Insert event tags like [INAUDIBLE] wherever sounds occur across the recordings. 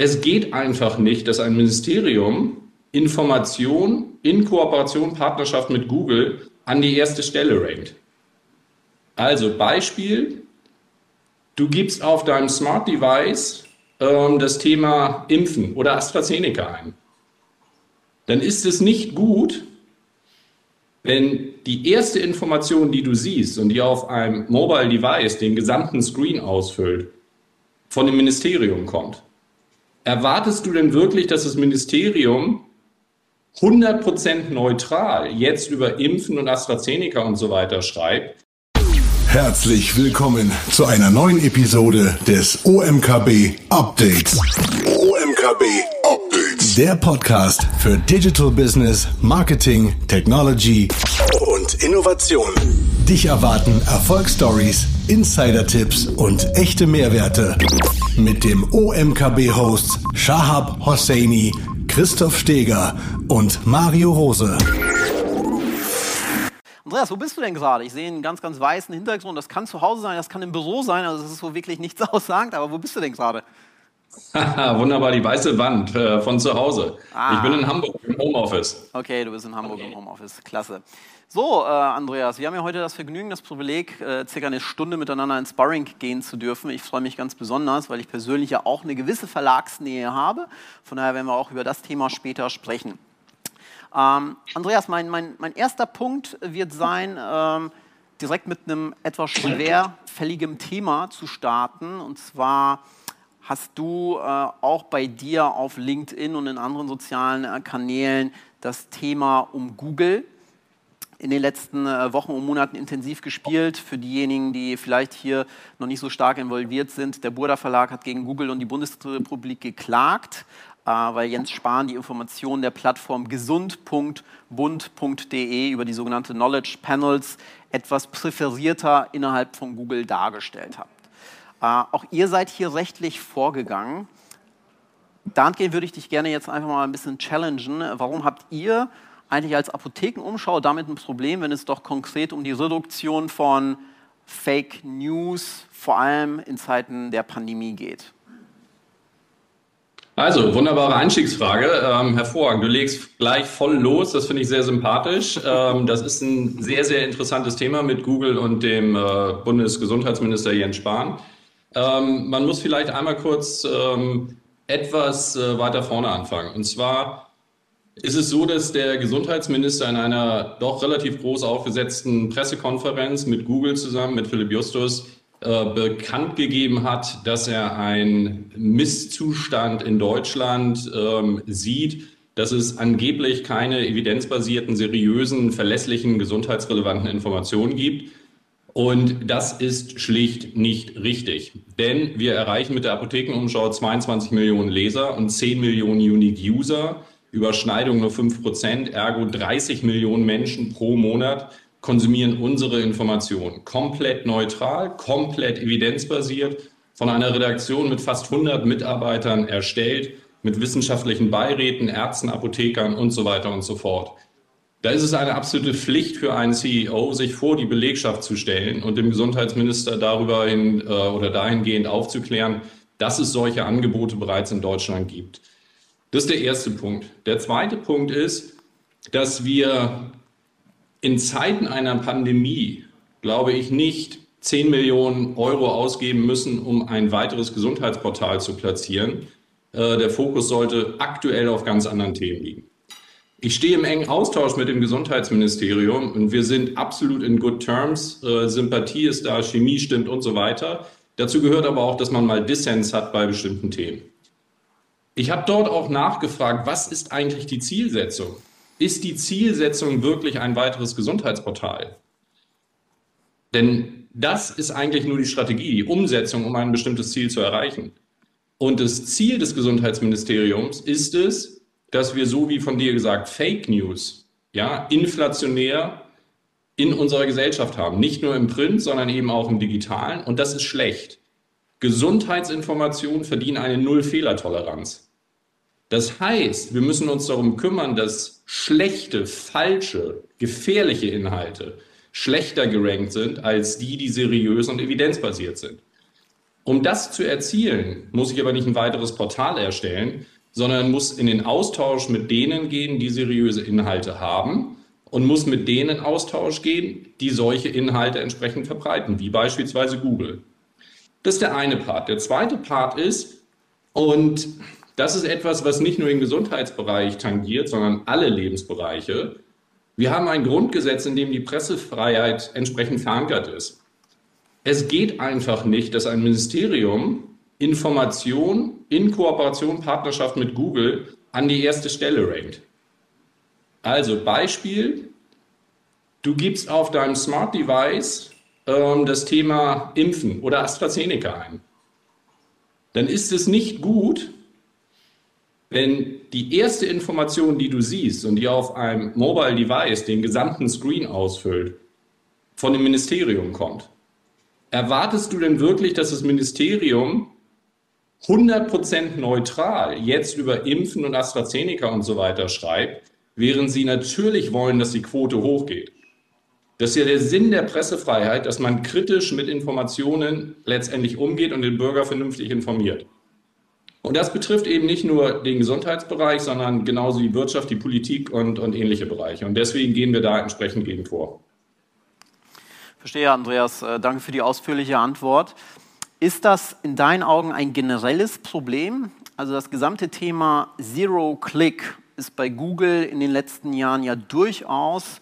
Es geht einfach nicht, dass ein Ministerium Information in Kooperation, Partnerschaft mit Google an die erste Stelle rankt. Also Beispiel, du gibst auf deinem Smart Device ähm, das Thema Impfen oder AstraZeneca ein. Dann ist es nicht gut, wenn die erste Information, die du siehst und die auf einem Mobile Device den gesamten Screen ausfüllt, von dem Ministerium kommt. Erwartest du denn wirklich, dass das Ministerium 100% neutral jetzt über Impfen und AstraZeneca und so weiter schreibt? Herzlich willkommen zu einer neuen Episode des OMKB Updates. OMKB Updates. Der Podcast für Digital Business, Marketing, Technology und Innovation. Dich erwarten Erfolgsstories, Insider-Tipps und echte Mehrwerte. Mit dem OMKB-Hosts Shahab Hosseini, Christoph Steger und Mario Rose. Andreas, wo bist du denn gerade? Ich sehe einen ganz, ganz weißen Hintergrund. Das kann zu Hause sein, das kann im Büro sein. Also das ist so wirklich nichts [LAUGHS] aussagend. Aber wo bist du denn gerade? Wunderbar, die weiße Wand äh, von zu Hause. Ah. Ich bin in Hamburg im Homeoffice. Okay, du bist in Hamburg okay. im Homeoffice. Klasse. So, äh, Andreas, wir haben ja heute das Vergnügen, das Privileg, äh, circa eine Stunde miteinander ins Sparring gehen zu dürfen. Ich freue mich ganz besonders, weil ich persönlich ja auch eine gewisse Verlagsnähe habe. Von daher werden wir auch über das Thema später sprechen. Ähm, Andreas, mein, mein, mein erster Punkt wird sein, ähm, direkt mit einem etwas schwerfälligem Thema zu starten. Und zwar hast du äh, auch bei dir auf LinkedIn und in anderen sozialen äh, Kanälen das Thema um Google in den letzten äh, Wochen und Monaten intensiv gespielt. Für diejenigen, die vielleicht hier noch nicht so stark involviert sind, der Burda Verlag hat gegen Google und die Bundesrepublik geklagt, äh, weil Jens Spahn die Informationen der Plattform gesund.bund.de über die sogenannte Knowledge Panels etwas präferierter innerhalb von Google dargestellt hat. Äh, auch ihr seid hier rechtlich vorgegangen. Dahingehend würde ich dich gerne jetzt einfach mal ein bisschen challengen. Warum habt ihr eigentlich als Apothekenumschau damit ein Problem, wenn es doch konkret um die Reduktion von Fake News, vor allem in Zeiten der Pandemie geht? Also, wunderbare Einstiegsfrage. Ähm, hervorragend. Du legst gleich voll los. Das finde ich sehr sympathisch. Ähm, das ist ein sehr, sehr interessantes Thema mit Google und dem äh, Bundesgesundheitsminister Jens Spahn. Ähm, man muss vielleicht einmal kurz ähm, etwas äh, weiter vorne anfangen. Und zwar ist es so, dass der Gesundheitsminister in einer doch relativ groß aufgesetzten Pressekonferenz mit Google zusammen, mit Philipp Justus, äh, bekannt gegeben hat, dass er einen Misszustand in Deutschland ähm, sieht, dass es angeblich keine evidenzbasierten, seriösen, verlässlichen, gesundheitsrelevanten Informationen gibt. Und das ist schlicht nicht richtig. Denn wir erreichen mit der Apothekenumschau 22 Millionen Leser und 10 Millionen Unique User. Überschneidung nur 5%, ergo 30 Millionen Menschen pro Monat konsumieren unsere Informationen. Komplett neutral, komplett evidenzbasiert, von einer Redaktion mit fast 100 Mitarbeitern erstellt, mit wissenschaftlichen Beiräten, Ärzten, Apothekern und so weiter und so fort. Da ist es eine absolute Pflicht für einen CEO, sich vor die Belegschaft zu stellen und dem Gesundheitsminister darüber hin äh, oder dahingehend aufzuklären, dass es solche Angebote bereits in Deutschland gibt. Das ist der erste Punkt. Der zweite Punkt ist, dass wir in Zeiten einer Pandemie, glaube ich, nicht 10 Millionen Euro ausgeben müssen, um ein weiteres Gesundheitsportal zu platzieren. Äh, der Fokus sollte aktuell auf ganz anderen Themen liegen. Ich stehe im engen Austausch mit dem Gesundheitsministerium und wir sind absolut in good terms. Äh, Sympathie ist da, Chemie stimmt und so weiter. Dazu gehört aber auch, dass man mal Dissens hat bei bestimmten Themen. Ich habe dort auch nachgefragt, was ist eigentlich die Zielsetzung? Ist die Zielsetzung wirklich ein weiteres Gesundheitsportal? Denn das ist eigentlich nur die Strategie, die Umsetzung, um ein bestimmtes Ziel zu erreichen. Und das Ziel des Gesundheitsministeriums ist es, dass wir so wie von dir gesagt Fake News, ja, inflationär in unserer Gesellschaft haben. Nicht nur im Print, sondern eben auch im Digitalen. Und das ist schlecht. Gesundheitsinformationen verdienen eine Null-Fehler-Toleranz. Das heißt, wir müssen uns darum kümmern, dass schlechte, falsche, gefährliche Inhalte schlechter gerankt sind als die, die seriös und evidenzbasiert sind. Um das zu erzielen, muss ich aber nicht ein weiteres Portal erstellen, sondern muss in den Austausch mit denen gehen, die seriöse Inhalte haben und muss mit denen in Austausch gehen, die solche Inhalte entsprechend verbreiten, wie beispielsweise Google. Das ist der eine Part. Der zweite Part ist, und das ist etwas, was nicht nur den Gesundheitsbereich tangiert, sondern alle Lebensbereiche. Wir haben ein Grundgesetz, in dem die Pressefreiheit entsprechend verankert ist. Es geht einfach nicht, dass ein Ministerium Information in Kooperation, Partnerschaft mit Google an die erste Stelle rankt. Also Beispiel, du gibst auf deinem Smart Device ähm, das Thema Impfen oder AstraZeneca ein. Dann ist es nicht gut, wenn die erste Information, die du siehst und die auf einem Mobile Device den gesamten Screen ausfüllt, von dem Ministerium kommt. Erwartest du denn wirklich, dass das Ministerium 100% neutral jetzt über Impfen und AstraZeneca und so weiter schreibt, während sie natürlich wollen, dass die Quote hochgeht. Das ist ja der Sinn der Pressefreiheit, dass man kritisch mit Informationen letztendlich umgeht und den Bürger vernünftig informiert. Und das betrifft eben nicht nur den Gesundheitsbereich, sondern genauso die Wirtschaft, die Politik und, und ähnliche Bereiche. Und deswegen gehen wir da entsprechend gegen vor. Verstehe, Andreas. Äh, danke für die ausführliche Antwort. Ist das in deinen Augen ein generelles Problem? Also das gesamte Thema Zero-Click ist bei Google in den letzten Jahren ja durchaus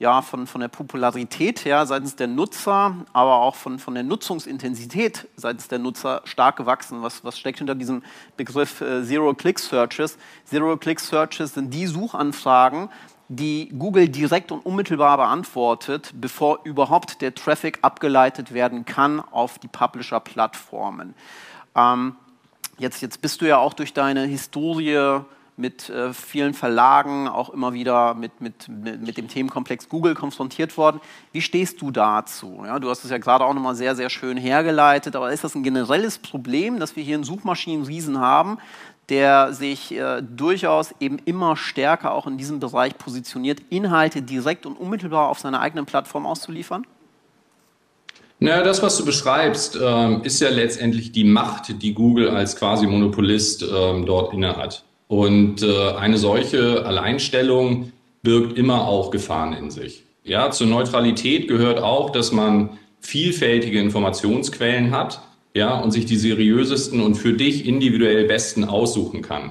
ja, von, von der Popularität her seitens der Nutzer, aber auch von, von der Nutzungsintensität seitens der Nutzer stark gewachsen. Was, was steckt hinter diesem Begriff äh, Zero-Click-Searches? Zero-Click-Searches sind die Suchanfragen, die Google direkt und unmittelbar beantwortet, bevor überhaupt der Traffic abgeleitet werden kann auf die Publisher-Plattformen. Ähm, jetzt, jetzt bist du ja auch durch deine Historie mit äh, vielen Verlagen, auch immer wieder mit, mit, mit, dem Themenkomplex Google konfrontiert worden. Wie stehst du dazu? Ja, du hast es ja gerade auch nochmal sehr, sehr schön hergeleitet, aber ist das ein generelles Problem, dass wir hier einen Suchmaschinenriesen haben, der sich äh, durchaus eben immer stärker auch in diesem Bereich positioniert, Inhalte direkt und unmittelbar auf seiner eigenen Plattform auszuliefern? Naja, das, was du beschreibst, ähm, ist ja letztendlich die Macht, die Google als quasi Monopolist ähm, dort innehat. Und äh, eine solche Alleinstellung birgt immer auch Gefahren in sich. Ja, zur Neutralität gehört auch, dass man vielfältige Informationsquellen hat, ja, und sich die seriösesten und für dich individuell besten aussuchen kann.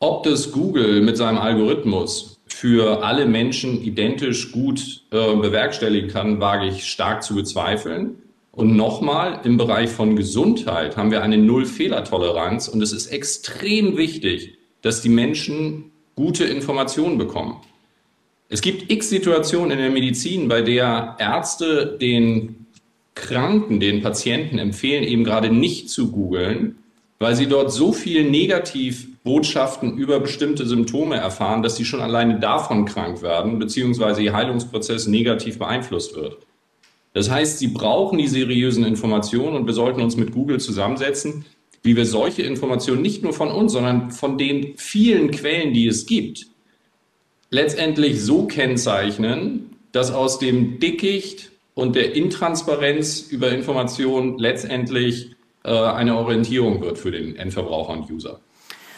Ob das Google mit seinem Algorithmus für alle Menschen identisch gut äh, bewerkstelligen kann, wage ich stark zu bezweifeln. Und nochmal, im Bereich von Gesundheit haben wir eine Null-Fehler-Toleranz und es ist extrem wichtig, dass die Menschen gute Informationen bekommen. Es gibt x Situationen in der Medizin, bei der Ärzte den Kranken, den Patienten empfehlen, eben gerade nicht zu googeln, weil sie dort so viel Negativbotschaften über bestimmte Symptome erfahren, dass sie schon alleine davon krank werden, beziehungsweise ihr Heilungsprozess negativ beeinflusst wird. Das heißt, sie brauchen die seriösen Informationen und wir sollten uns mit Google zusammensetzen, wie wir solche Informationen nicht nur von uns, sondern von den vielen Quellen, die es gibt, letztendlich so kennzeichnen, dass aus dem Dickicht und der Intransparenz über Informationen letztendlich äh, eine Orientierung wird für den Endverbraucher und User.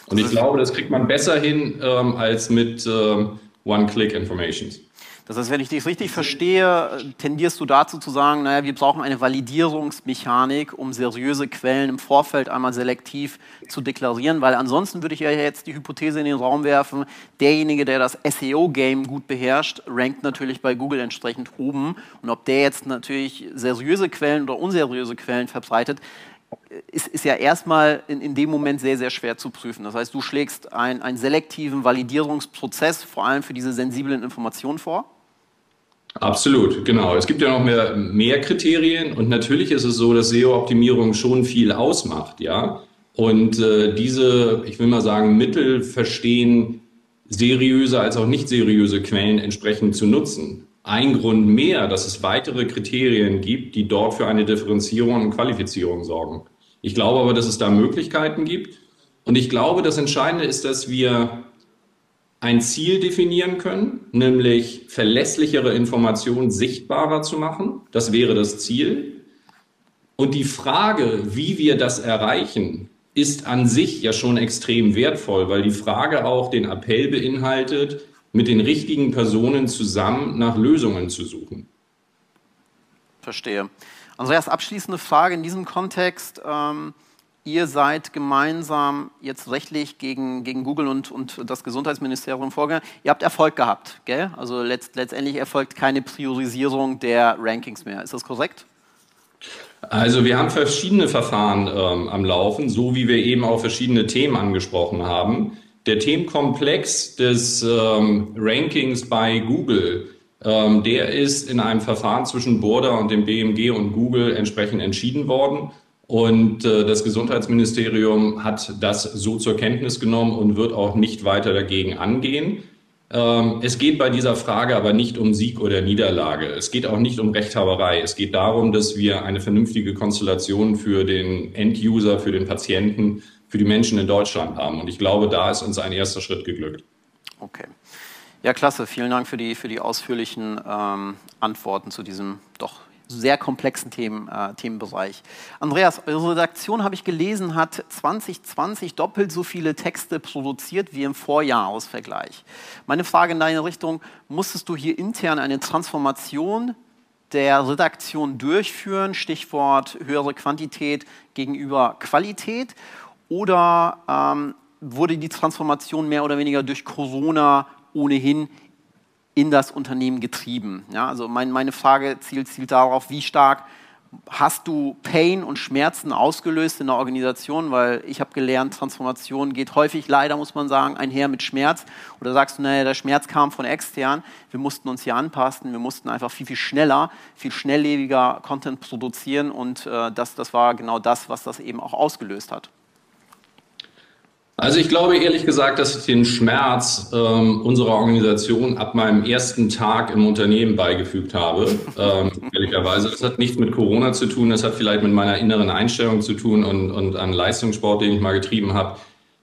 Und ich glaube, das kriegt man besser hin ähm, als mit ähm, One-Click-Informations. Das heißt, wenn ich dich richtig verstehe, tendierst du dazu zu sagen, naja, wir brauchen eine Validierungsmechanik, um seriöse Quellen im Vorfeld einmal selektiv zu deklarieren, weil ansonsten würde ich ja jetzt die Hypothese in den Raum werfen, derjenige, der das SEO-Game gut beherrscht, rankt natürlich bei Google entsprechend oben. Und ob der jetzt natürlich seriöse Quellen oder unseriöse Quellen verbreitet, ist, ist, ja erstmal in, in, dem Moment sehr, sehr schwer zu prüfen. Das heißt, du schlägst ein, einen selektiven Validierungsprozess vor allem für diese sensiblen Informationen vor? Absolut, genau. Es gibt ja noch mehr, mehr Kriterien und natürlich ist es so, dass SEO-Optimierung schon viel ausmacht, ja. Und äh, diese, ich will mal sagen, Mittel verstehen, seriöse als auch nicht seriöse Quellen entsprechend zu nutzen. Ein Grund mehr, dass es weitere Kriterien gibt, die dort für eine Differenzierung und Qualifizierung sorgen. Ich glaube aber, dass es da Möglichkeiten gibt. Und ich glaube, das Entscheidende ist, dass wir ein Ziel definieren können, nämlich verlässlichere Informationen sichtbarer zu machen. Das wäre das Ziel. Und die Frage, wie wir das erreichen, ist an sich ja schon extrem wertvoll, weil die Frage auch den Appell beinhaltet, mit den richtigen Personen zusammen nach Lösungen zu suchen. Verstehe. Andreas, abschließende Frage in diesem Kontext. Ähm, ihr seid gemeinsam jetzt rechtlich gegen, gegen Google und, und das Gesundheitsministerium vorgegangen. Ihr habt Erfolg gehabt, gell? Also letzt, letztendlich erfolgt keine Priorisierung der Rankings mehr. Ist das korrekt? Also wir haben verschiedene Verfahren ähm, am Laufen, so wie wir eben auch verschiedene Themen angesprochen haben. Der Themenkomplex des ähm, Rankings bei Google, ähm, der ist in einem Verfahren zwischen Burda und dem BMG und Google entsprechend entschieden worden. Und äh, das Gesundheitsministerium hat das so zur Kenntnis genommen und wird auch nicht weiter dagegen angehen. Ähm, es geht bei dieser Frage aber nicht um Sieg oder Niederlage. Es geht auch nicht um Rechthaberei. Es geht darum, dass wir eine vernünftige Konstellation für den End-User, für den Patienten, für die Menschen in Deutschland haben. Und ich glaube, da ist uns ein erster Schritt geglückt. Okay. Ja, klasse. Vielen Dank für die, für die ausführlichen ähm, Antworten zu diesem doch sehr komplexen Themen, äh, Themenbereich. Andreas, eure Redaktion, habe ich gelesen, hat 2020 doppelt so viele Texte produziert wie im Vorjahresvergleich. Meine Frage in deine Richtung, musstest du hier intern eine Transformation der Redaktion durchführen, Stichwort höhere Quantität gegenüber Qualität, oder ähm, wurde die Transformation mehr oder weniger durch Corona ohnehin in das Unternehmen getrieben. Ja, also mein, meine Frage zielt, zielt darauf, wie stark hast du Pain und Schmerzen ausgelöst in der Organisation, weil ich habe gelernt, Transformation geht häufig, leider muss man sagen, einher mit Schmerz. Oder sagst du, naja, der Schmerz kam von extern, wir mussten uns hier anpassen, wir mussten einfach viel, viel schneller, viel schnelllebiger Content produzieren und äh, das, das war genau das, was das eben auch ausgelöst hat. Also ich glaube ehrlich gesagt, dass ich den Schmerz ähm, unserer Organisation ab meinem ersten Tag im Unternehmen beigefügt habe. Ähm, ehrlicherweise, das hat nichts mit Corona zu tun, das hat vielleicht mit meiner inneren Einstellung zu tun und, und an Leistungssport, den ich mal getrieben habe.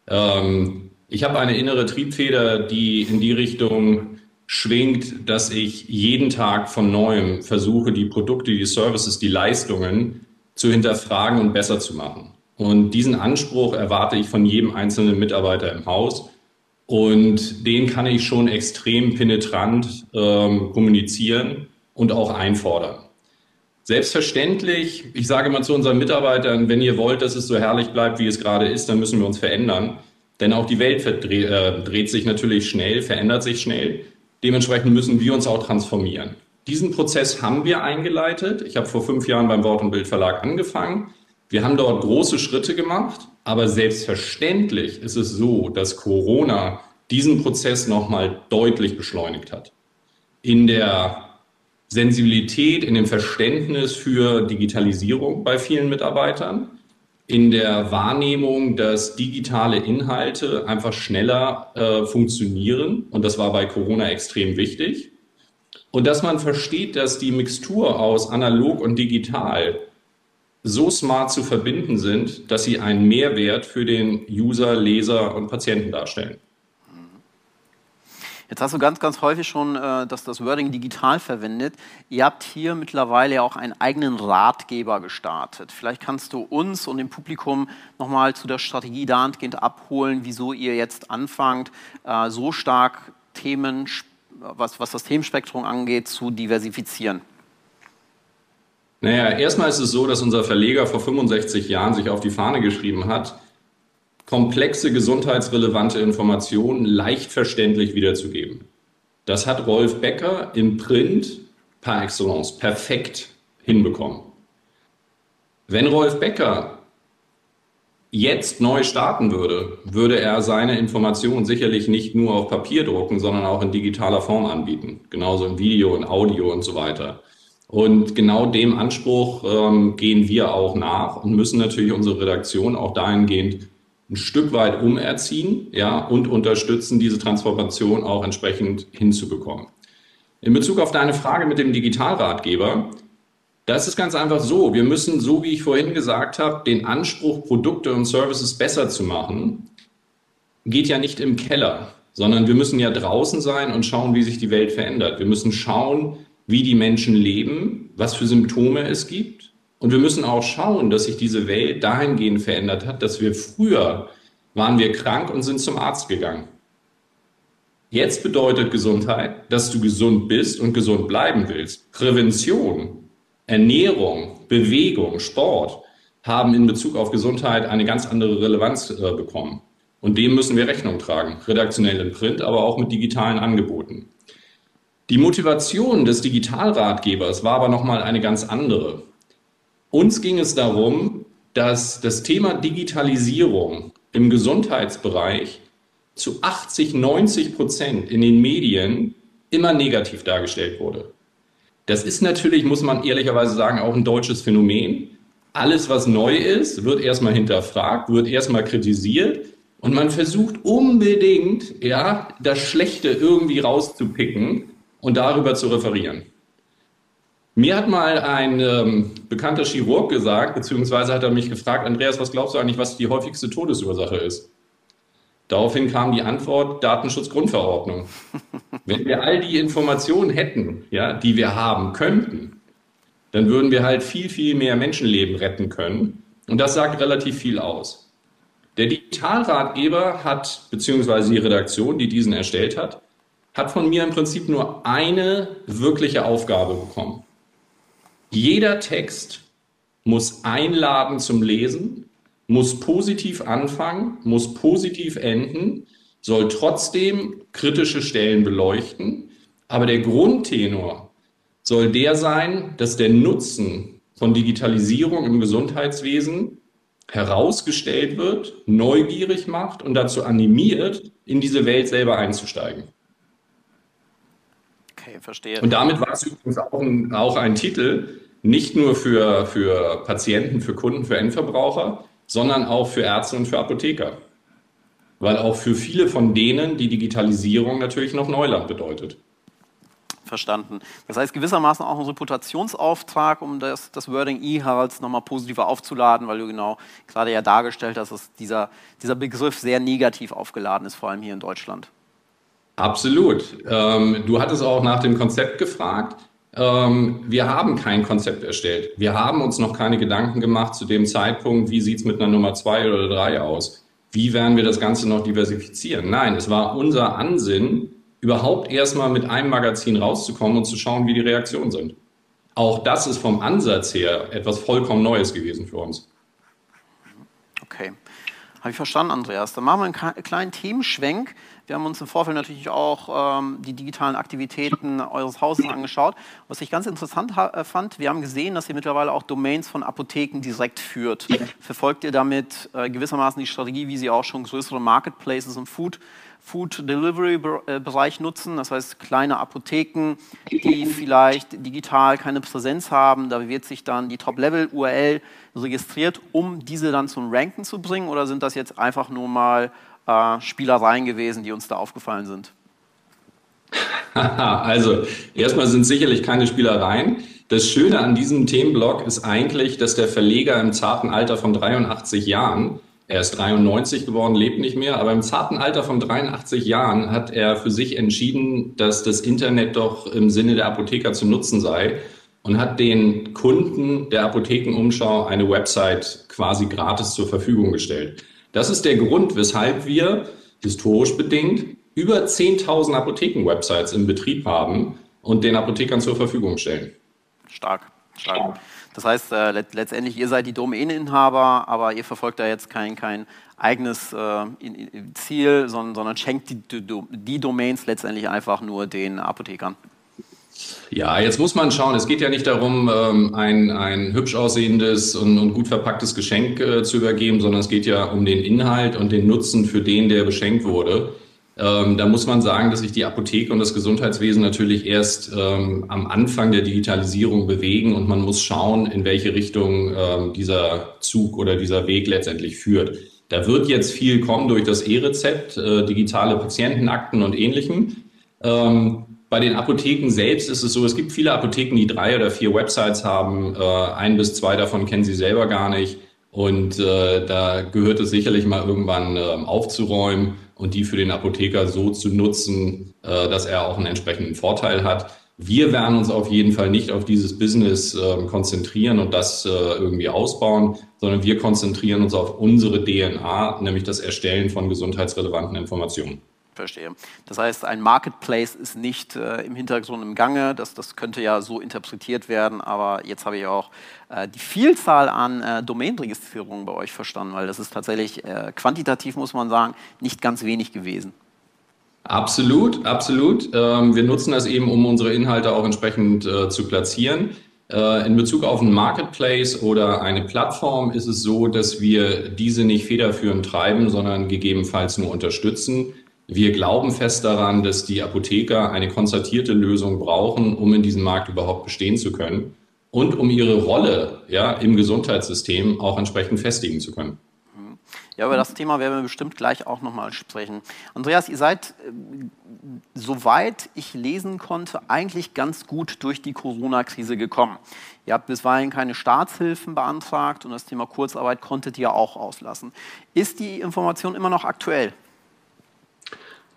Ähm, ich habe eine innere Triebfeder, die in die Richtung schwingt, dass ich jeden Tag von neuem versuche, die Produkte, die Services, die Leistungen zu hinterfragen und besser zu machen. Und diesen Anspruch erwarte ich von jedem einzelnen Mitarbeiter im Haus. Und den kann ich schon extrem penetrant ähm, kommunizieren und auch einfordern. Selbstverständlich, ich sage mal zu unseren Mitarbeitern, wenn ihr wollt, dass es so herrlich bleibt, wie es gerade ist, dann müssen wir uns verändern. Denn auch die Welt verdreht, äh, dreht sich natürlich schnell, verändert sich schnell. Dementsprechend müssen wir uns auch transformieren. Diesen Prozess haben wir eingeleitet. Ich habe vor fünf Jahren beim Wort- und Bildverlag angefangen. Wir haben dort große Schritte gemacht, aber selbstverständlich ist es so, dass Corona diesen Prozess nochmal deutlich beschleunigt hat. In der Sensibilität, in dem Verständnis für Digitalisierung bei vielen Mitarbeitern, in der Wahrnehmung, dass digitale Inhalte einfach schneller äh, funktionieren. Und das war bei Corona extrem wichtig. Und dass man versteht, dass die Mixtur aus analog und digital so smart zu verbinden sind, dass sie einen Mehrwert für den User, Leser und Patienten darstellen. Jetzt hast du ganz, ganz häufig schon äh, das, Wording digital verwendet. Ihr habt hier mittlerweile auch einen eigenen Ratgeber gestartet. Vielleicht kannst du uns und dem Publikum nochmal zu der Strategie dahingehend abholen, wieso ihr jetzt anfangt, äh, so stark Themen, was, was das Themenspektrum angeht, zu diversifizieren. Naja, erstmal ist es so, dass unser Verleger vor 65 Jahren sich auf die Fahne geschrieben hat, komplexe gesundheitsrelevante Informationen leicht verständlich wiederzugeben. Das hat Rolf Becker im Print par excellence perfekt hinbekommen. Wenn Rolf Becker jetzt neu starten würde, würde er seine Informationen sicherlich nicht nur auf Papier drucken, sondern auch in digitaler Form anbieten. Genauso in Video, in Audio und so weiter. Und genau dem Anspruch ähm, gehen wir auch nach und müssen natürlich unsere Redaktion auch dahingehend ein Stück weit umerziehen, ja, und unterstützen, diese Transformation auch entsprechend hinzubekommen. In Bezug auf deine Frage mit dem Digitalratgeber, da ist ganz einfach so, wir müssen, so wie ich vorhin gesagt habe, den Anspruch, Produkte und Services besser zu machen, geht ja nicht im Keller, sondern wir müssen ja draußen sein und schauen, wie sich die Welt verändert. Wir müssen schauen, wie die Menschen leben, was für Symptome es gibt Und wir müssen auch schauen, dass sich diese Welt dahingehend verändert hat, dass wir früher waren wir krank und sind zum Arzt gegangen. Jetzt bedeutet Gesundheit, dass du gesund bist und gesund bleiben willst. Prävention, Ernährung, Bewegung, Sport haben in Bezug auf Gesundheit eine ganz andere Relevanz äh, bekommen. Und dem müssen wir Rechnung tragen, redaktionell im Print, aber auch mit digitalen Angeboten. Die Motivation des Digitalratgebers war aber nochmal eine ganz andere. Uns ging es darum, dass das Thema Digitalisierung im Gesundheitsbereich zu 80, 90 Prozent in den Medien immer negativ dargestellt wurde. Das ist natürlich, muss man ehrlicherweise sagen, auch ein deutsches Phänomen. Alles, was neu ist, wird erstmal hinterfragt, wird erstmal kritisiert und man versucht unbedingt, ja, das Schlechte irgendwie rauszupicken und darüber zu referieren. Mir hat mal ein ähm, bekannter Chirurg gesagt, beziehungsweise hat er mich gefragt, Andreas, was glaubst du eigentlich, was die häufigste Todesursache ist? Daraufhin kam die Antwort Datenschutzgrundverordnung. [LAUGHS] Wenn wir all die Informationen hätten, ja, die wir haben könnten, dann würden wir halt viel, viel mehr Menschenleben retten können. Und das sagt relativ viel aus. Der Digitalratgeber hat, beziehungsweise die Redaktion, die diesen erstellt hat, hat von mir im Prinzip nur eine wirkliche Aufgabe bekommen. Jeder Text muss einladen zum Lesen, muss positiv anfangen, muss positiv enden, soll trotzdem kritische Stellen beleuchten, aber der Grundtenor soll der sein, dass der Nutzen von Digitalisierung im Gesundheitswesen herausgestellt wird, neugierig macht und dazu animiert, in diese Welt selber einzusteigen. Okay, verstehe. Und damit war es übrigens auch ein, auch ein Titel, nicht nur für, für Patienten, für Kunden, für Endverbraucher, sondern auch für Ärzte und für Apotheker. Weil auch für viele von denen die Digitalisierung natürlich noch Neuland bedeutet. Verstanden. Das heißt gewissermaßen auch ein Reputationsauftrag, um das, das Wording E-Haralds nochmal positiver aufzuladen, weil du genau gerade ja dargestellt hast, dass dieser, dieser Begriff sehr negativ aufgeladen ist, vor allem hier in Deutschland. Absolut. Ähm, du hattest auch nach dem Konzept gefragt. Ähm, wir haben kein Konzept erstellt. Wir haben uns noch keine Gedanken gemacht zu dem Zeitpunkt, wie sieht es mit einer Nummer zwei oder drei aus? Wie werden wir das Ganze noch diversifizieren? Nein, es war unser Ansinn, überhaupt erstmal mit einem Magazin rauszukommen und zu schauen, wie die Reaktionen sind. Auch das ist vom Ansatz her etwas vollkommen Neues gewesen für uns. Okay. Habe ich verstanden, Andreas. Dann machen wir einen kleinen Themenschwenk. Wir haben uns im Vorfeld natürlich auch ähm, die digitalen Aktivitäten eures Hauses angeschaut. Was ich ganz interessant äh, fand, wir haben gesehen, dass ihr mittlerweile auch Domains von Apotheken direkt führt. Verfolgt ihr damit äh, gewissermaßen die Strategie, wie sie auch schon größere Marketplaces im Food Food Delivery äh, Bereich nutzen, das heißt kleine Apotheken, die vielleicht digital keine Präsenz haben, da wird sich dann die Top-Level URL registriert, um diese dann zum Ranken zu bringen oder sind das jetzt einfach nur mal äh, Spielereien gewesen, die uns da aufgefallen sind? [LAUGHS] also erstmal sind sicherlich keine Spielereien. Das Schöne an diesem Themenblock ist eigentlich, dass der Verleger im zarten Alter von 83 Jahren er ist 93 geworden, lebt nicht mehr, aber im zarten Alter von 83 Jahren hat er für sich entschieden, dass das Internet doch im Sinne der Apotheker zu nutzen sei und hat den Kunden der Apothekenumschau eine Website quasi gratis zur Verfügung gestellt. Das ist der Grund, weshalb wir historisch bedingt über 10.000 Apotheken-Websites im Betrieb haben und den Apothekern zur Verfügung stellen. Stark, stark. Das heißt, äh, let letztendlich, ihr seid die Domäneinhaber, aber ihr verfolgt da jetzt kein, kein eigenes äh, Ziel, sondern, sondern schenkt die, die, die Domains letztendlich einfach nur den Apothekern. Ja, jetzt muss man schauen. Es geht ja nicht darum, ähm, ein, ein hübsch aussehendes und, und gut verpacktes Geschenk äh, zu übergeben, sondern es geht ja um den Inhalt und den Nutzen für den, der beschenkt wurde. Ähm, da muss man sagen, dass sich die Apotheke und das Gesundheitswesen natürlich erst ähm, am Anfang der Digitalisierung bewegen und man muss schauen, in welche Richtung ähm, dieser Zug oder dieser Weg letztendlich führt. Da wird jetzt viel kommen durch das E-Rezept, äh, digitale Patientenakten und ähnlichem. Ähm, bei den Apotheken selbst ist es so, es gibt viele Apotheken, die drei oder vier Websites haben. Äh, ein bis zwei davon kennen sie selber gar nicht. Und äh, da gehört es sicherlich mal irgendwann äh, aufzuräumen und die für den Apotheker so zu nutzen, äh, dass er auch einen entsprechenden Vorteil hat. Wir werden uns auf jeden Fall nicht auf dieses Business äh, konzentrieren und das äh, irgendwie ausbauen, sondern wir konzentrieren uns auf unsere DNA, nämlich das Erstellen von gesundheitsrelevanten Informationen. Verstehe. Das heißt, ein Marketplace ist nicht äh, im Hintergrund im Gange. Das, das könnte ja so interpretiert werden, aber jetzt habe ich auch äh, die Vielzahl an äh, Domain-Registrierungen bei euch verstanden, weil das ist tatsächlich äh, quantitativ, muss man sagen, nicht ganz wenig gewesen. Absolut, absolut. Ähm, wir nutzen das eben, um unsere Inhalte auch entsprechend äh, zu platzieren. Äh, in Bezug auf einen Marketplace oder eine Plattform ist es so, dass wir diese nicht federführend treiben, sondern gegebenenfalls nur unterstützen. Wir glauben fest daran, dass die Apotheker eine konzertierte Lösung brauchen, um in diesem Markt überhaupt bestehen zu können und um ihre Rolle ja, im Gesundheitssystem auch entsprechend festigen zu können. Ja, über das Thema werden wir bestimmt gleich auch nochmal sprechen. Andreas, ihr seid, äh, soweit ich lesen konnte, eigentlich ganz gut durch die Corona-Krise gekommen. Ihr habt bisweilen keine Staatshilfen beantragt und das Thema Kurzarbeit konntet ihr auch auslassen. Ist die Information immer noch aktuell?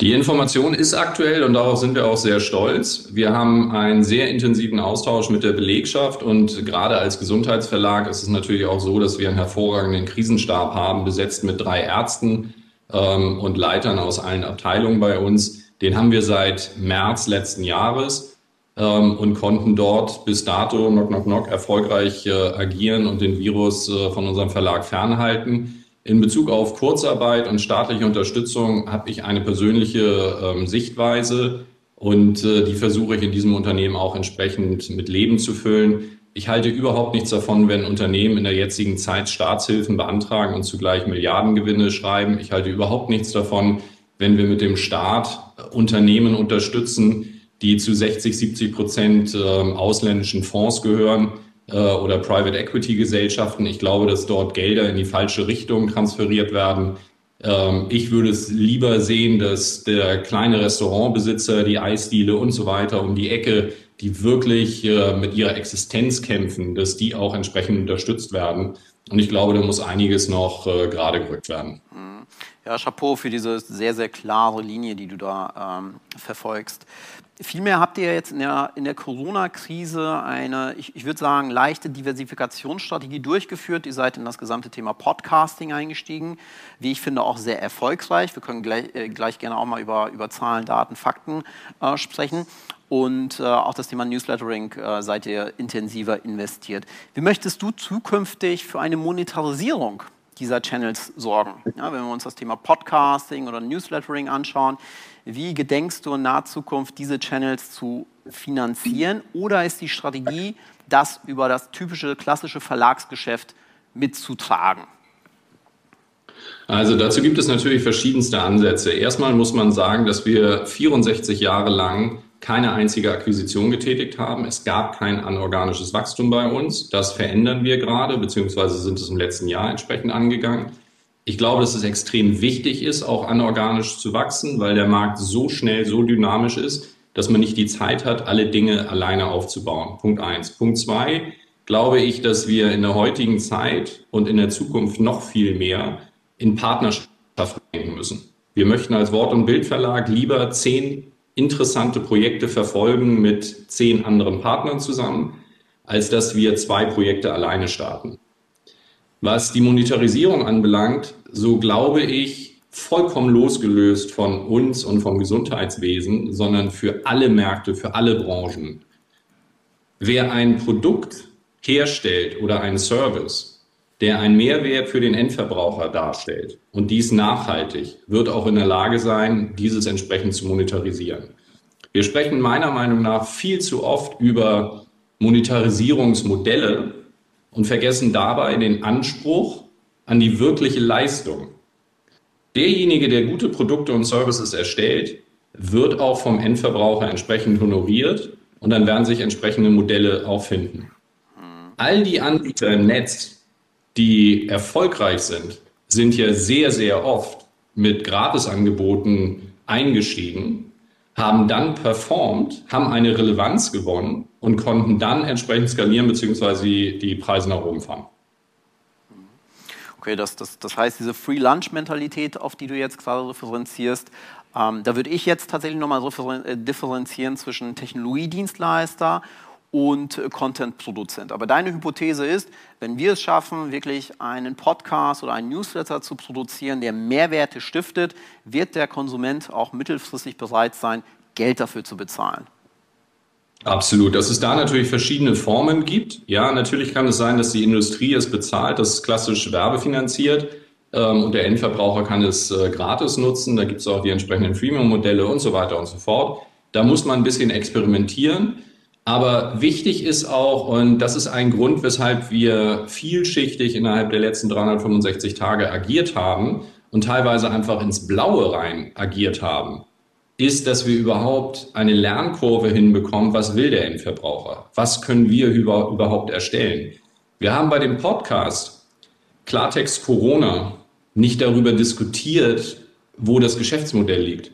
Die Information ist aktuell und darauf sind wir auch sehr stolz. Wir haben einen sehr intensiven Austausch mit der Belegschaft und gerade als Gesundheitsverlag ist es natürlich auch so, dass wir einen hervorragenden Krisenstab haben, besetzt mit drei Ärzten ähm, und Leitern aus allen Abteilungen bei uns. Den haben wir seit März letzten Jahres ähm, und konnten dort bis dato knock, knock, knock erfolgreich äh, agieren und den Virus äh, von unserem Verlag fernhalten. In Bezug auf Kurzarbeit und staatliche Unterstützung habe ich eine persönliche ähm, Sichtweise und äh, die versuche ich in diesem Unternehmen auch entsprechend mit Leben zu füllen. Ich halte überhaupt nichts davon, wenn Unternehmen in der jetzigen Zeit Staatshilfen beantragen und zugleich Milliardengewinne schreiben. Ich halte überhaupt nichts davon, wenn wir mit dem Staat Unternehmen unterstützen, die zu 60, 70 Prozent äh, ausländischen Fonds gehören äh, oder Private Equity Gesellschaften. Ich glaube, dass dort Gelder in die falsche Richtung transferiert werden. Ähm, ich würde es lieber sehen, dass der kleine Restaurantbesitzer, die Eisdiele und so weiter um die Ecke, die wirklich äh, mit ihrer Existenz kämpfen, dass die auch entsprechend unterstützt werden. Und ich glaube, da muss einiges noch äh, gerade gerückt werden. Ja, Chapeau für diese sehr, sehr klare Linie, die du da ähm, verfolgst. Vielmehr habt ihr jetzt in der, der Corona-Krise eine, ich, ich würde sagen, leichte Diversifikationsstrategie durchgeführt. Ihr seid in das gesamte Thema Podcasting eingestiegen, wie ich finde auch sehr erfolgreich. Wir können gleich, äh, gleich gerne auch mal über, über Zahlen, Daten, Fakten äh, sprechen. Und äh, auch das Thema Newslettering äh, seid ihr intensiver investiert. Wie möchtest du zukünftig für eine Monetarisierung dieser Channels sorgen? Ja, wenn wir uns das Thema Podcasting oder Newslettering anschauen, wie gedenkst du in naher Zukunft diese Channels zu finanzieren? Oder ist die Strategie, das über das typische klassische Verlagsgeschäft mitzutragen? Also dazu gibt es natürlich verschiedenste Ansätze. Erstmal muss man sagen, dass wir 64 Jahre lang keine einzige Akquisition getätigt haben. Es gab kein anorganisches Wachstum bei uns. Das verändern wir gerade, beziehungsweise sind es im letzten Jahr entsprechend angegangen. Ich glaube, dass es extrem wichtig ist, auch anorganisch zu wachsen, weil der Markt so schnell, so dynamisch ist, dass man nicht die Zeit hat, alle Dinge alleine aufzubauen. Punkt eins. Punkt zwei, glaube ich, dass wir in der heutigen Zeit und in der Zukunft noch viel mehr in Partnerschaft denken müssen. Wir möchten als Wort- und Bildverlag lieber zehn interessante Projekte verfolgen mit zehn anderen Partnern zusammen, als dass wir zwei Projekte alleine starten. Was die Monetarisierung anbelangt, so glaube ich, vollkommen losgelöst von uns und vom Gesundheitswesen, sondern für alle Märkte, für alle Branchen. Wer ein Produkt herstellt oder einen Service, der einen Mehrwert für den Endverbraucher darstellt und dies nachhaltig, wird auch in der Lage sein, dieses entsprechend zu monetarisieren. Wir sprechen meiner Meinung nach viel zu oft über Monetarisierungsmodelle, und vergessen dabei den Anspruch an die wirkliche Leistung. Derjenige, der gute Produkte und Services erstellt, wird auch vom Endverbraucher entsprechend honoriert und dann werden sich entsprechende Modelle auch finden. All die Anbieter im Netz, die erfolgreich sind, sind ja sehr, sehr oft mit Gratisangeboten eingestiegen haben dann performt, haben eine Relevanz gewonnen und konnten dann entsprechend skalieren bzw. die Preise nach oben fahren. Okay, das, das, das heißt, diese Free-Lunch-Mentalität, auf die du jetzt gerade referenzierst, ähm, da würde ich jetzt tatsächlich nochmal äh, differenzieren zwischen Technologiedienstleister und Content-Produzent. Aber deine Hypothese ist, wenn wir es schaffen, wirklich einen Podcast oder einen Newsletter zu produzieren, der Mehrwerte stiftet, wird der Konsument auch mittelfristig bereit sein, Geld dafür zu bezahlen. Absolut. Dass es da natürlich verschiedene Formen gibt. Ja, natürlich kann es sein, dass die Industrie es bezahlt, das ist klassisch werbefinanziert ähm, und der Endverbraucher kann es äh, gratis nutzen. Da gibt es auch die entsprechenden Freemium-Modelle und so weiter und so fort. Da muss man ein bisschen experimentieren. Aber wichtig ist auch, und das ist ein Grund, weshalb wir vielschichtig innerhalb der letzten 365 Tage agiert haben und teilweise einfach ins Blaue rein agiert haben ist, dass wir überhaupt eine Lernkurve hinbekommen, was will der Endverbraucher? Was können wir über, überhaupt erstellen? Wir haben bei dem Podcast Klartext Corona nicht darüber diskutiert, wo das Geschäftsmodell liegt.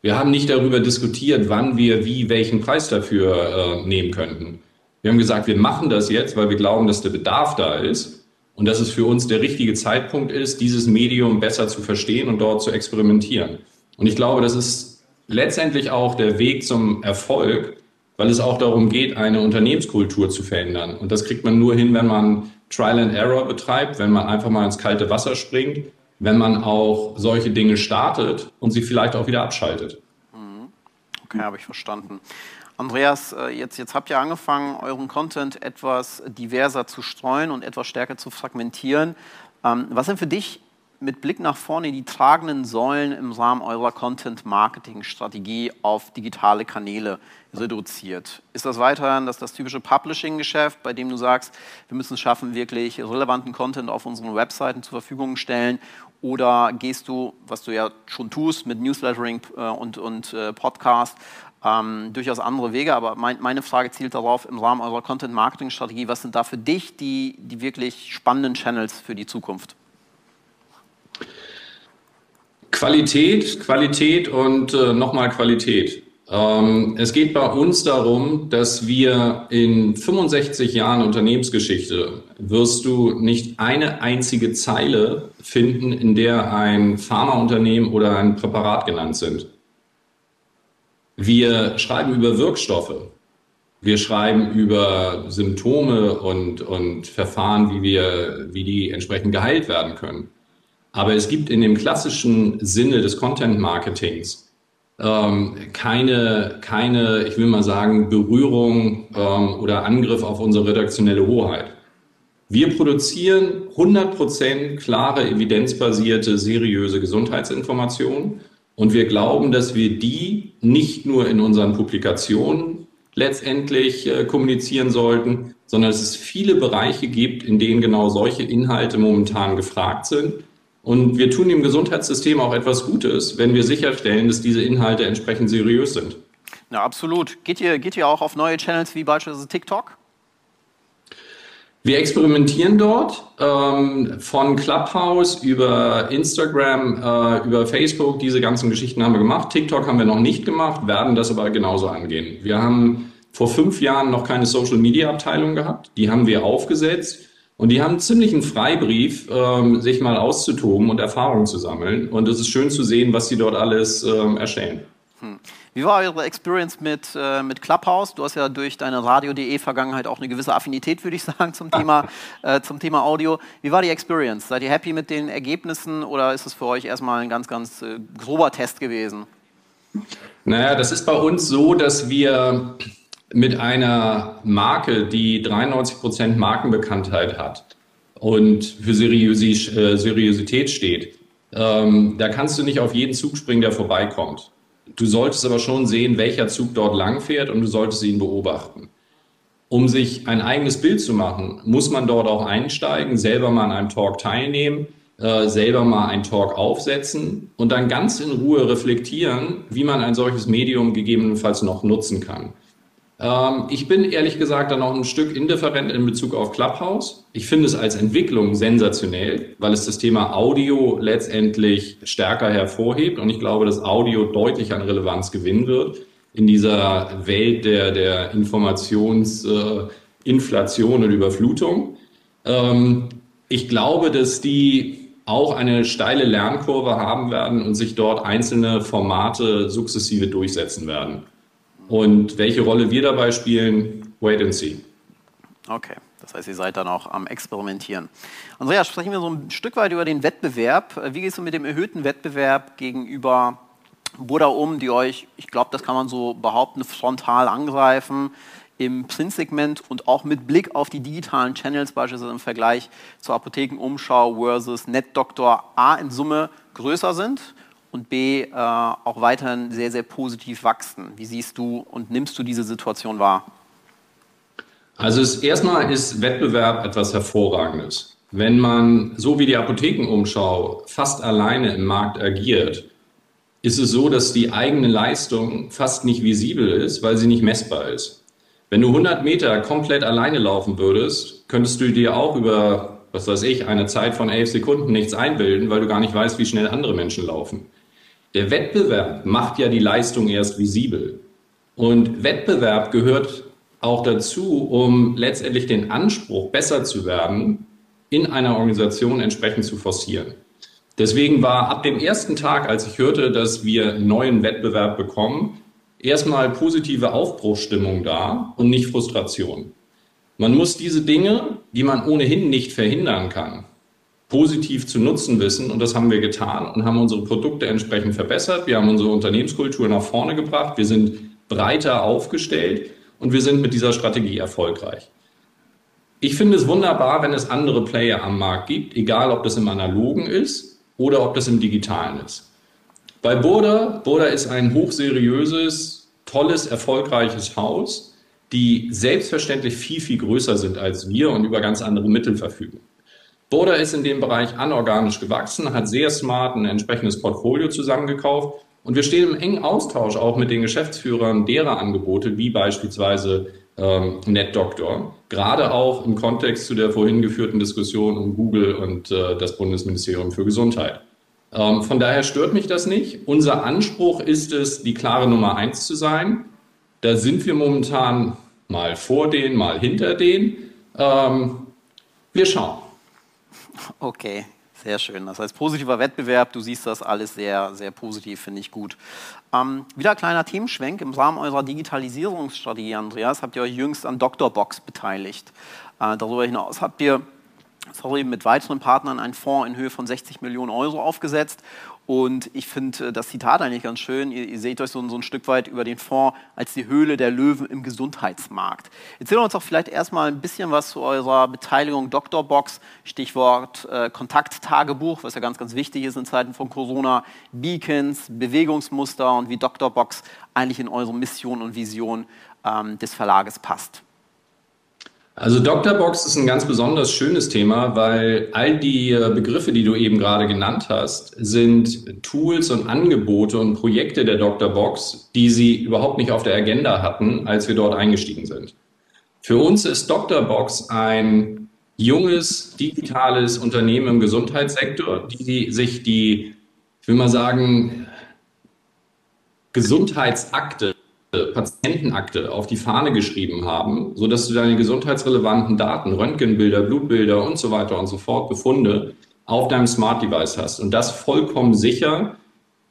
Wir haben nicht darüber diskutiert, wann wir wie welchen Preis dafür äh, nehmen könnten. Wir haben gesagt, wir machen das jetzt, weil wir glauben, dass der Bedarf da ist und dass es für uns der richtige Zeitpunkt ist, dieses Medium besser zu verstehen und dort zu experimentieren. Und ich glaube, das ist letztendlich auch der Weg zum Erfolg, weil es auch darum geht, eine Unternehmenskultur zu verändern. Und das kriegt man nur hin, wenn man Trial and Error betreibt, wenn man einfach mal ins kalte Wasser springt, wenn man auch solche Dinge startet und sie vielleicht auch wieder abschaltet. Mhm. Okay, habe ich verstanden. Andreas, äh, jetzt, jetzt habt ihr angefangen, euren Content etwas diverser zu streuen und etwas stärker zu fragmentieren. Ähm, was sind für dich mit Blick nach vorne die tragenden Säulen im Rahmen eurer Content-Marketing-Strategie auf digitale Kanäle reduziert? Ist das weiterhin das, das typische Publishing-Geschäft, bei dem du sagst, wir müssen es schaffen, wirklich relevanten Content auf unseren Webseiten zur Verfügung stellen? Oder gehst du, was du ja schon tust, mit Newslettering äh, und, und äh, Podcast, ähm, durchaus andere Wege, aber mein, meine Frage zielt darauf, im Rahmen eurer Content-Marketing-Strategie, was sind da für dich die, die wirklich spannenden Channels für die Zukunft? Qualität, Qualität und äh, nochmal Qualität. Ähm, es geht bei uns darum, dass wir in 65 Jahren Unternehmensgeschichte wirst du nicht eine einzige Zeile finden, in der ein Pharmaunternehmen oder ein Präparat genannt sind. Wir schreiben über Wirkstoffe. Wir schreiben über Symptome und, und Verfahren, wie, wir, wie die entsprechend geheilt werden können. Aber es gibt in dem klassischen Sinne des Content Marketings ähm, keine, keine, ich will mal sagen, Berührung ähm, oder Angriff auf unsere redaktionelle Hoheit. Wir produzieren 100% klare, evidenzbasierte, seriöse Gesundheitsinformationen und wir glauben, dass wir die nicht nur in unseren Publikationen letztendlich äh, kommunizieren sollten, sondern dass es viele Bereiche gibt, in denen genau solche Inhalte momentan gefragt sind und wir tun dem Gesundheitssystem auch etwas Gutes, wenn wir sicherstellen, dass diese Inhalte entsprechend seriös sind. Ja, absolut. Geht ihr, geht ihr auch auf neue Channels wie beispielsweise TikTok? Wir experimentieren dort ähm, von Clubhouse über Instagram, äh, über Facebook. Diese ganzen Geschichten haben wir gemacht. TikTok haben wir noch nicht gemacht, werden das aber genauso angehen. Wir haben vor fünf Jahren noch keine Social Media Abteilung gehabt. Die haben wir aufgesetzt. Und die haben ziemlich einen Freibrief, ähm, sich mal auszutoben und Erfahrungen zu sammeln. Und es ist schön zu sehen, was sie dort alles ähm, erstellen. Hm. Wie war eure Experience mit, äh, mit Clubhouse? Du hast ja durch deine Radio.de-Vergangenheit auch eine gewisse Affinität, würde ich [LAUGHS] sagen, zum Thema, [LAUGHS] äh, zum Thema Audio. Wie war die Experience? Seid ihr happy mit den Ergebnissen oder ist es für euch erstmal ein ganz, ganz äh, grober Test gewesen? Naja, das ist bei uns so, dass wir mit einer Marke, die 93 Prozent Markenbekanntheit hat und für Seriösi äh, Seriosität steht, ähm, da kannst du nicht auf jeden Zug springen, der vorbeikommt. Du solltest aber schon sehen, welcher Zug dort langfährt und du solltest ihn beobachten. Um sich ein eigenes Bild zu machen, muss man dort auch einsteigen, selber mal an einem Talk teilnehmen, äh, selber mal einen Talk aufsetzen und dann ganz in Ruhe reflektieren, wie man ein solches Medium gegebenenfalls noch nutzen kann. Ähm, ich bin ehrlich gesagt dann noch ein Stück indifferent in Bezug auf Clubhouse. Ich finde es als Entwicklung sensationell, weil es das Thema Audio letztendlich stärker hervorhebt und ich glaube, dass Audio deutlich an Relevanz gewinnen wird in dieser Welt der, der Informationsinflation äh, und Überflutung. Ähm, Ich glaube, dass die auch eine steile Lernkurve haben werden und sich dort einzelne Formate sukzessive durchsetzen werden. Und welche Rolle wir dabei spielen, wait and see. Okay, das heißt, ihr seid dann auch am Experimentieren. Andreas, sprechen wir so ein Stück weit über den Wettbewerb. Wie gehst du mit dem erhöhten Wettbewerb gegenüber Buddha um, die euch, ich glaube, das kann man so behaupten, frontal angreifen? im Printsegment und auch mit Blick auf die digitalen Channels, beispielsweise im Vergleich zur Apothekenumschau versus NetDoktor A in Summe größer sind und B äh, auch weiterhin sehr, sehr positiv wachsen. Wie siehst du und nimmst du diese Situation wahr? Also es, erstmal ist Wettbewerb etwas Hervorragendes. Wenn man, so wie die Apothekenumschau, fast alleine im Markt agiert, ist es so, dass die eigene Leistung fast nicht visibel ist, weil sie nicht messbar ist. Wenn du 100 Meter komplett alleine laufen würdest, könntest du dir auch über, was weiß ich, eine Zeit von elf Sekunden nichts einbilden, weil du gar nicht weißt, wie schnell andere Menschen laufen. Der Wettbewerb macht ja die Leistung erst visibel. Und Wettbewerb gehört auch dazu, um letztendlich den Anspruch, besser zu werden, in einer Organisation entsprechend zu forcieren. Deswegen war ab dem ersten Tag, als ich hörte, dass wir neuen Wettbewerb bekommen, erstmal positive Aufbruchsstimmung da und nicht Frustration. Man muss diese Dinge, die man ohnehin nicht verhindern kann, positiv zu nutzen wissen. Und das haben wir getan und haben unsere Produkte entsprechend verbessert. Wir haben unsere Unternehmenskultur nach vorne gebracht. Wir sind breiter aufgestellt und wir sind mit dieser Strategie erfolgreich. Ich finde es wunderbar, wenn es andere Player am Markt gibt, egal ob das im analogen ist oder ob das im digitalen ist. Bei Burda, Burda ist ein hochseriöses, tolles, erfolgreiches Haus, die selbstverständlich viel, viel größer sind als wir und über ganz andere Mittel verfügen. Burda ist in dem Bereich anorganisch gewachsen, hat sehr smart ein entsprechendes Portfolio zusammengekauft und wir stehen im engen Austausch auch mit den Geschäftsführern derer Angebote, wie beispielsweise ähm, NetDoctor, gerade auch im Kontext zu der vorhin geführten Diskussion um Google und äh, das Bundesministerium für Gesundheit. Ähm, von daher stört mich das nicht. Unser Anspruch ist es, die klare Nummer eins zu sein. Da sind wir momentan mal vor denen, mal hinter denen. Ähm, wir schauen. Okay, sehr schön. Das heißt, positiver Wettbewerb, du siehst das alles sehr, sehr positiv, finde ich gut. Ähm, wieder ein kleiner Themenschwenk. Im Rahmen eurer Digitalisierungsstrategie, Andreas, habt ihr euch jüngst an Doctorbox beteiligt. Äh, darüber hinaus habt ihr sorry, mit weiteren Partnern einen Fonds in Höhe von 60 Millionen Euro aufgesetzt. Und ich finde äh, das Zitat eigentlich ganz schön. Ihr, ihr seht euch so, so, ein Stück weit über den Fonds als die Höhle der Löwen im Gesundheitsmarkt. Erzählt uns doch vielleicht erstmal ein bisschen was zu eurer Beteiligung Dr. Box, Stichwort äh, Kontakttagebuch, was ja ganz, ganz wichtig ist in Zeiten von Corona, Beacons, Bewegungsmuster und wie Dr. Box eigentlich in eure Mission und Vision ähm, des Verlages passt. Also Doctorbox ist ein ganz besonders schönes Thema, weil all die äh, Begriffe, die du eben gerade genannt hast, sind Tools und Angebote und Projekte der Doctorbox, die sie überhaupt nicht auf der Agenda hatten, als wir dort eingestiegen sind. Für uns ist Doctorbox ein junges, digitales Unternehmen im Gesundheitssektor, die sich die, ich will mal sagen, Gesundheitsakte Patientenakte auf die Fahne geschrieben haben, sodass du deine gesundheitsrelevanten Daten, Röntgenbilder, Blutbilder und so weiter und so fort, Befunde auf deinem Smart Device hast. Und das vollkommen sicher,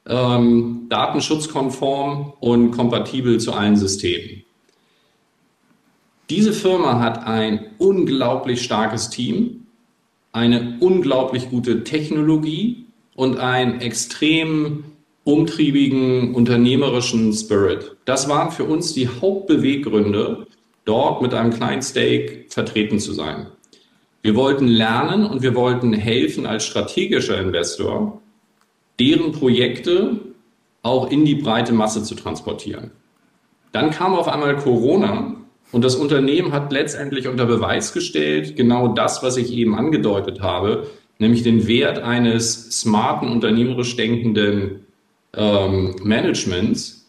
ähm, datenschutzkonform und kompatibel zu allen Systemen. Diese Firma hat ein unglaublich starkes Team, eine unglaublich gute Technologie und ein extrem umtriebigen unternehmerischen Spirit. Das waren für uns die Hauptbeweggründe, dort mit einem kleinen Stake vertreten zu sein. Wir wollten lernen und wir wollten helfen als strategischer Investor, deren Projekte auch in die breite Masse zu transportieren. Dann kam auf einmal Corona und das Unternehmen hat letztendlich unter Beweis gestellt, genau das, was ich eben angedeutet habe, nämlich den Wert eines smarten, unternehmerisch denkenden ähm, Managements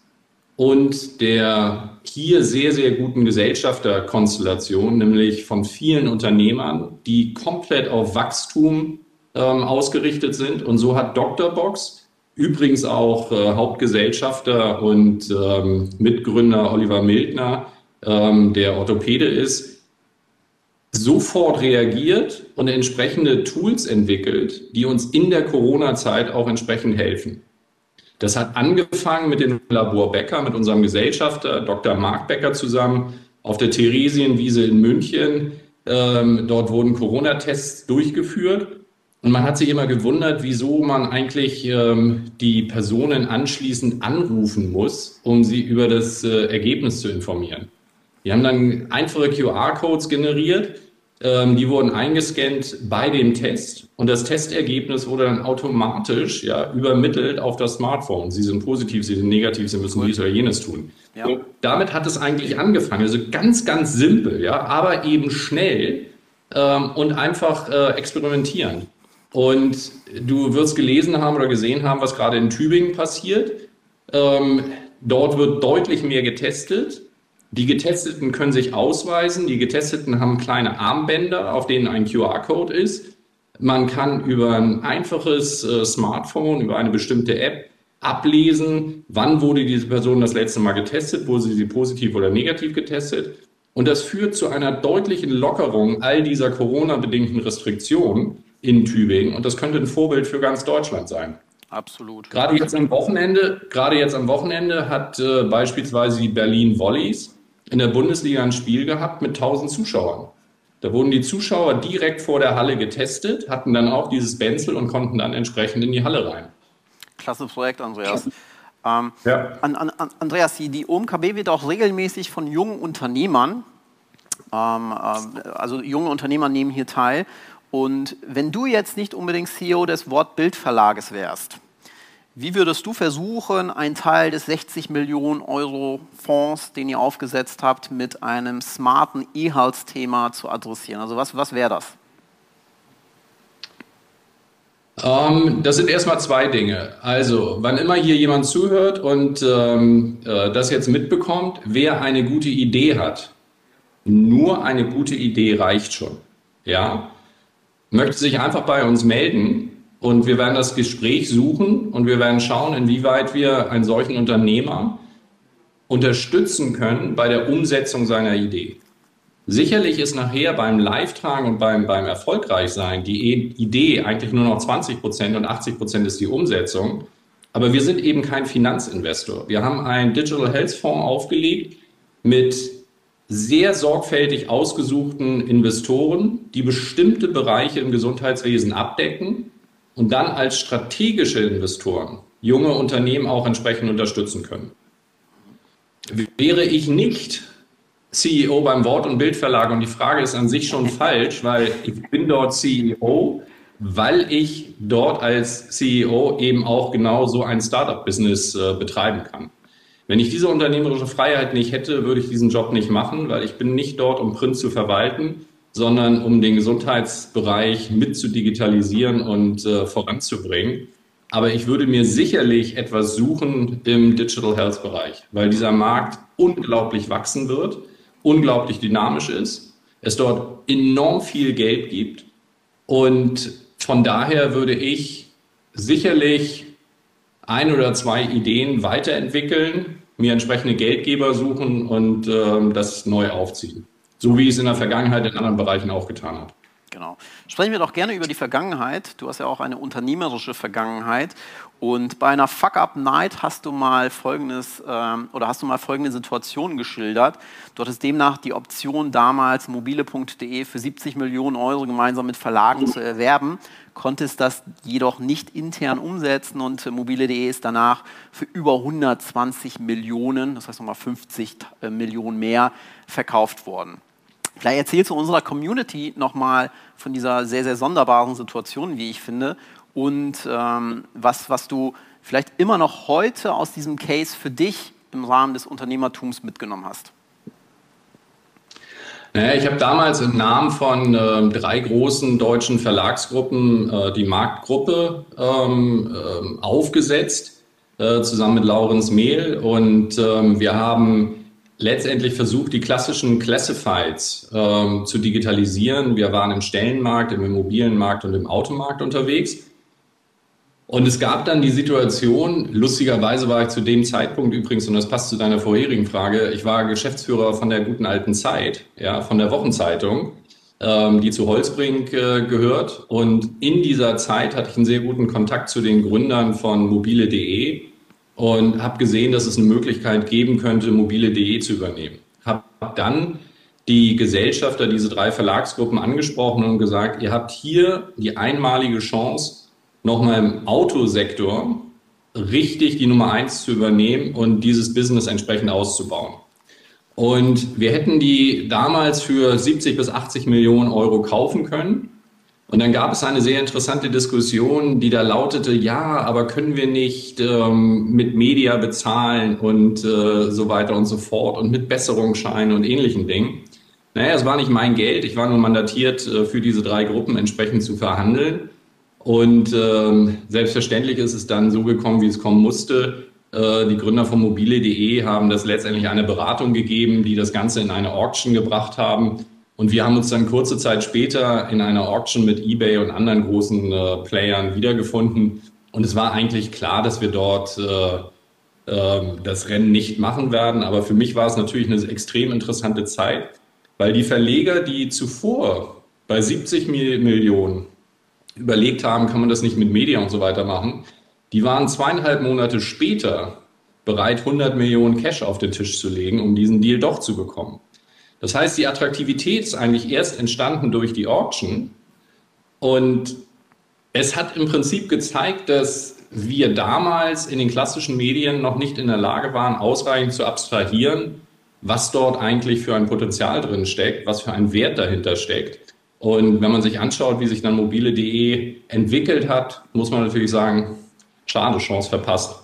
und der hier sehr, sehr guten Gesellschafterkonstellation, nämlich von vielen Unternehmern, die komplett auf Wachstum ähm, ausgerichtet sind. Und so hat Dr. Box, übrigens auch äh, Hauptgesellschafter und ähm, Mitgründer Oliver Mildner, ähm, der Orthopäde ist, sofort reagiert und entsprechende Tools entwickelt, die uns in der Corona-Zeit auch entsprechend helfen. Das hat angefangen mit dem Labor Becker, mit unserem Gesellschafter Dr. Marc Becker zusammen auf der Theresienwiese in München. Ähm, dort wurden Corona-Tests durchgeführt. Und man hat sich immer gewundert, wieso man eigentlich ähm, die Personen anschließend anrufen muss, um sie über das äh, Ergebnis zu informieren. Wir haben dann einfache QR-Codes generiert, ähm, die wurden eingescannt bei dem Test und das Testergebnis wurde dann automatisch ja, übermittelt auf das Smartphone. Sie sind positiv, sie sind negativ, sie müssen dies oder jenes tun. Ja. Und damit hat es eigentlich angefangen. Also ganz, ganz simpel, ja, aber eben schnell ähm, und einfach äh, experimentieren. Und du wirst gelesen haben oder gesehen haben, was gerade in Tübingen passiert. Ähm, dort wird deutlich mehr getestet. Die Getesteten können sich ausweisen. Die Getesteten haben kleine Armbänder, auf denen ein QR-Code ist. Man kann über ein einfaches äh, Smartphone, über eine bestimmte App ablesen, wann wurde diese Person das letzte Mal getestet, wurde sie positiv oder negativ getestet. Und das führt zu einer deutlichen Lockerung all dieser Corona-bedingten Restriktionen in Tübingen. Und das könnte ein Vorbild für ganz Deutschland sein. Absolut. Gerade jetzt am Wochenende, gerade jetzt am Wochenende hat äh, beispielsweise die Berlin Volleys in der Bundesliga ein Spiel gehabt mit 1000 Zuschauern. Da wurden die Zuschauer direkt vor der Halle getestet, hatten dann auch dieses Benzel und konnten dann entsprechend in die Halle rein. Klasse Projekt, Andreas. Ähm, ja. an, an, Andreas, die, die OMKB wird auch regelmäßig von jungen Unternehmern, ähm, äh, also junge Unternehmer nehmen hier teil. Und wenn du jetzt nicht unbedingt CEO des Wortbildverlages wärst, wie würdest du versuchen, einen Teil des 60 Millionen Euro Fonds, den ihr aufgesetzt habt, mit einem smarten E-Health-Thema zu adressieren? Also was, was wäre das? Ähm, das sind erstmal zwei Dinge. Also, wann immer hier jemand zuhört und ähm, äh, das jetzt mitbekommt, wer eine gute Idee hat, nur eine gute Idee reicht schon. Ja, möchte sich einfach bei uns melden und wir werden das Gespräch suchen und wir werden schauen, inwieweit wir einen solchen Unternehmer unterstützen können bei der Umsetzung seiner Idee. Sicherlich ist nachher beim Live-Tragen und beim, beim Erfolgreichsein die Idee eigentlich nur noch 20 Prozent und 80 Prozent ist die Umsetzung. Aber wir sind eben kein Finanzinvestor. Wir haben einen Digital Health Fonds aufgelegt mit sehr sorgfältig ausgesuchten Investoren, die bestimmte Bereiche im Gesundheitswesen abdecken und dann als strategische Investoren junge Unternehmen auch entsprechend unterstützen können. Wäre ich nicht CEO beim Wort- und Bildverlag und die Frage ist an sich schon falsch, weil ich bin dort CEO, weil ich dort als CEO eben auch genau so ein Startup-Business äh, betreiben kann. Wenn ich diese unternehmerische Freiheit nicht hätte, würde ich diesen Job nicht machen, weil ich bin nicht dort, um Print zu verwalten, sondern um den Gesundheitsbereich mit zu digitalisieren und äh, voranzubringen. Aber ich würde mir sicherlich etwas suchen im Digital Health Bereich, weil dieser Markt unglaublich wachsen wird, unglaublich dynamisch ist, es dort enorm viel Geld gibt und von daher würde ich sicherlich ein oder zwei Ideen weiterentwickeln, mir entsprechende Geldgeber suchen und äh, das neu aufziehen. So wie es in der Vergangenheit in anderen Bereichen auch getan hat. Genau. Sprechen wir doch gerne über die Vergangenheit. Du hast ja auch eine unternehmerische Vergangenheit. Und bei einer Fuck-Up-Night hast du mal folgendes ähm, oder hast du mal folgende Situation geschildert. Du hattest demnach die Option damals mobile.de für 70 Millionen Euro gemeinsam mit Verlagen zu erwerben, konntest das jedoch nicht intern umsetzen und mobile.de ist danach für über 120 Millionen, das heißt nochmal 50 äh, Millionen mehr, verkauft worden. Vielleicht erzählst du unserer Community nochmal von dieser sehr, sehr sonderbaren Situation, wie ich finde, und ähm, was, was du vielleicht immer noch heute aus diesem Case für dich im Rahmen des Unternehmertums mitgenommen hast. Naja, ich habe damals im Namen von äh, drei großen deutschen Verlagsgruppen äh, die Marktgruppe ähm, äh, aufgesetzt, zusammen mit Laurens Mehl. Und ähm, wir haben letztendlich versucht, die klassischen Classifieds ähm, zu digitalisieren. Wir waren im Stellenmarkt, im Immobilienmarkt und im Automarkt unterwegs. Und es gab dann die Situation, lustigerweise war ich zu dem Zeitpunkt übrigens, und das passt zu deiner vorherigen Frage, ich war Geschäftsführer von der guten alten Zeit, ja, von der Wochenzeitung. ähm, die zu Holzbrink äh, gehört. Und in dieser Zeit hatte ich einen sehr guten Kontakt zu den Gründern von mobile.de und habe gesehen, dass es eine Möglichkeit geben könnte, mobile.de zu übernehmen. Habe dann die Gesellschafter, diese drei Verlagsgruppen angesprochen und gesagt, ihr habt hier die einmalige Chance, nochmal im Autosektor richtig die Nummer eins zu übernehmen und dieses Business entsprechend auszubauen. Und wir hätten die damals für 70 bis 80 Millionen Euro kaufen können. Und dann gab es eine sehr interessante Diskussion, die da lautete, ja, aber können wir nicht ähm, mit Media bezahlen und äh, so weiter und so fort und mit Besserungsscheinen und ähnlichen Dingen. Naja, es war nicht mein Geld, ich war nur mandatiert, äh, für diese drei Gruppen entsprechend zu verhandeln. Und ähm, selbstverständlich ist es dann so gekommen, wie es kommen musste. Äh, die Gründer von mobile.de haben das letztendlich eine Beratung gegeben, die das Ganze in eine Auction gebracht haben. Und wir haben uns dann kurze Zeit später in einer Auction mit eBay und anderen großen äh, Playern wiedergefunden. Und es war eigentlich klar, dass wir dort äh, äh, das Rennen nicht machen werden. Aber für mich war es natürlich eine extrem interessante Zeit, weil die Verleger, die zuvor bei 70 Millionen überlegt haben, kann man das nicht mit Media und so weiter machen, die waren zweieinhalb Monate später bereit, 100 Millionen Cash auf den Tisch zu legen, um diesen Deal doch zu bekommen. Das heißt, die Attraktivität ist eigentlich erst entstanden durch die Auction und es hat im Prinzip gezeigt, dass wir damals in den klassischen Medien noch nicht in der Lage waren, ausreichend zu abstrahieren, was dort eigentlich für ein Potenzial drin steckt, was für ein Wert dahinter steckt. Und wenn man sich anschaut, wie sich dann mobile.de entwickelt hat, muss man natürlich sagen, schade, Chance verpasst.